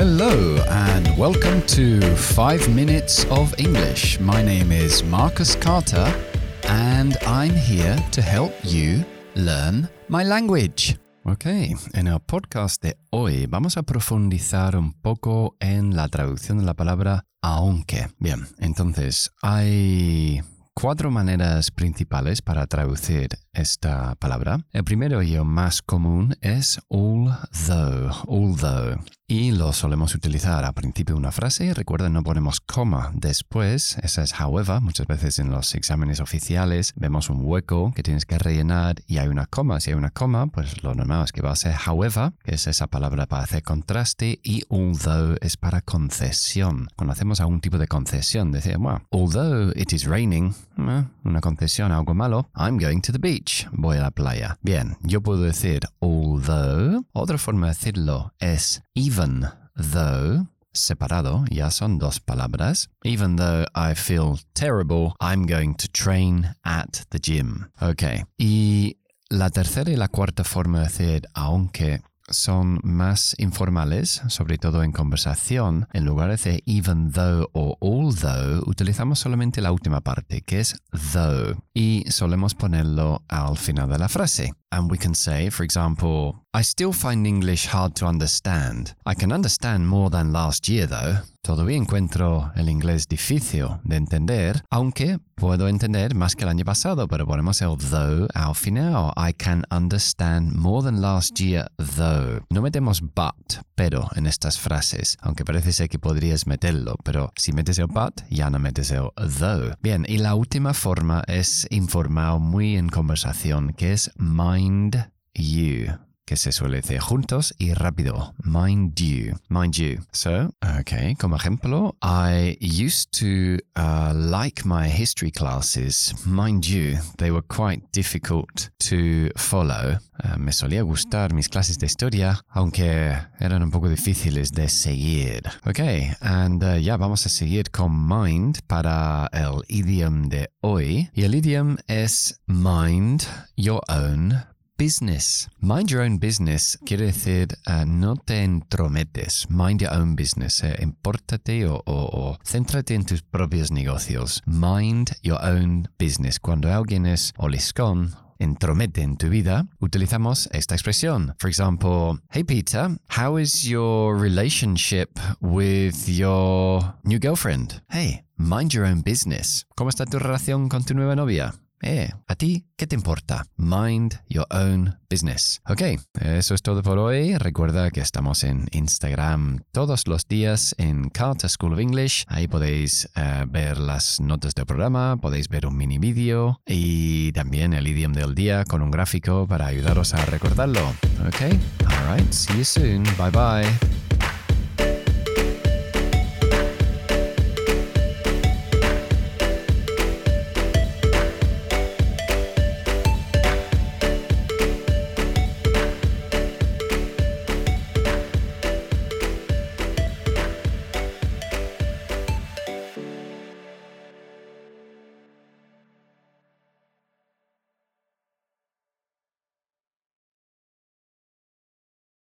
Hello, and welcome to 5 Minutes of English. My name is Marcus Carter, and I'm here to help you learn my language. Ok, en el podcast de hoy vamos a profundizar un poco en la traducción de la palabra aunque. Bien, entonces hay cuatro maneras principales para traducir esta palabra. El primero y el más común es although, although. Y lo solemos utilizar a principio de una frase. Recuerden, no ponemos coma después. Esa es however. Muchas veces en los exámenes oficiales vemos un hueco que tienes que rellenar y hay una coma. Si hay una coma, pues lo normal es que va a ser however, que es esa palabra para hacer contraste, y although es para concesión. Cuando hacemos algún tipo de concesión, decir, well, although it is raining, eh, una concesión, algo malo, I'm going to the beach. Voy a la playa. Bien, yo puedo decir although. Otra forma de decirlo es even though separado, ya son dos palabras. Even though I feel terrible, I'm going to train at the gym. Ok. Y la tercera y la cuarta forma de decir aunque son más informales, sobre todo en conversación, en lugar de even though o although, utilizamos solamente la última parte, que es though, y solemos ponerlo al final de la frase. And we can say, for example, I still find English hard to understand. I can understand more than last year, though. Todavía encuentro el inglés difícil de entender, aunque puedo entender más que el año pasado, pero ponemos el though al final. I can understand more than last year, though. No metemos but, pero en estas frases, aunque parece ser que podrías meterlo, pero si metes el but, ya no metes el though. Bien, y la última forma es informal, muy en conversación, que es mind you que se suele decir juntos y rápido. Mind you. Mind you. So, okay, como ejemplo, I used to uh, like my history classes. Mind you, they were quite difficult to follow. Uh, me solía gustar mis clases de historia, aunque eran un poco difíciles de seguir. Ok, and uh, ya vamos a seguir con mind para el idiom de hoy. Y el idiom es mind your own business. Mind your own business quiere decir uh, no te entrometes. Mind your own business. Eh, empórtate o, o, o, céntrate en tus propios negocios. Mind your own business. Cuando alguien es oliscón, entromete en tu vida, utilizamos esta expresión. For example, hey Peter, how is your relationship with your new girlfriend? Hey, mind your own business. ¿Cómo está tu relación con tu nueva novia? Eh, ¿a ti qué te importa? Mind your own business. Ok, eso es todo por hoy. Recuerda que estamos en Instagram todos los días en Carter School of English. Ahí podéis uh, ver las notas del programa, podéis ver un mini vídeo y también el idioma del día con un gráfico para ayudaros a recordarlo. Ok, alright, see you soon. Bye bye.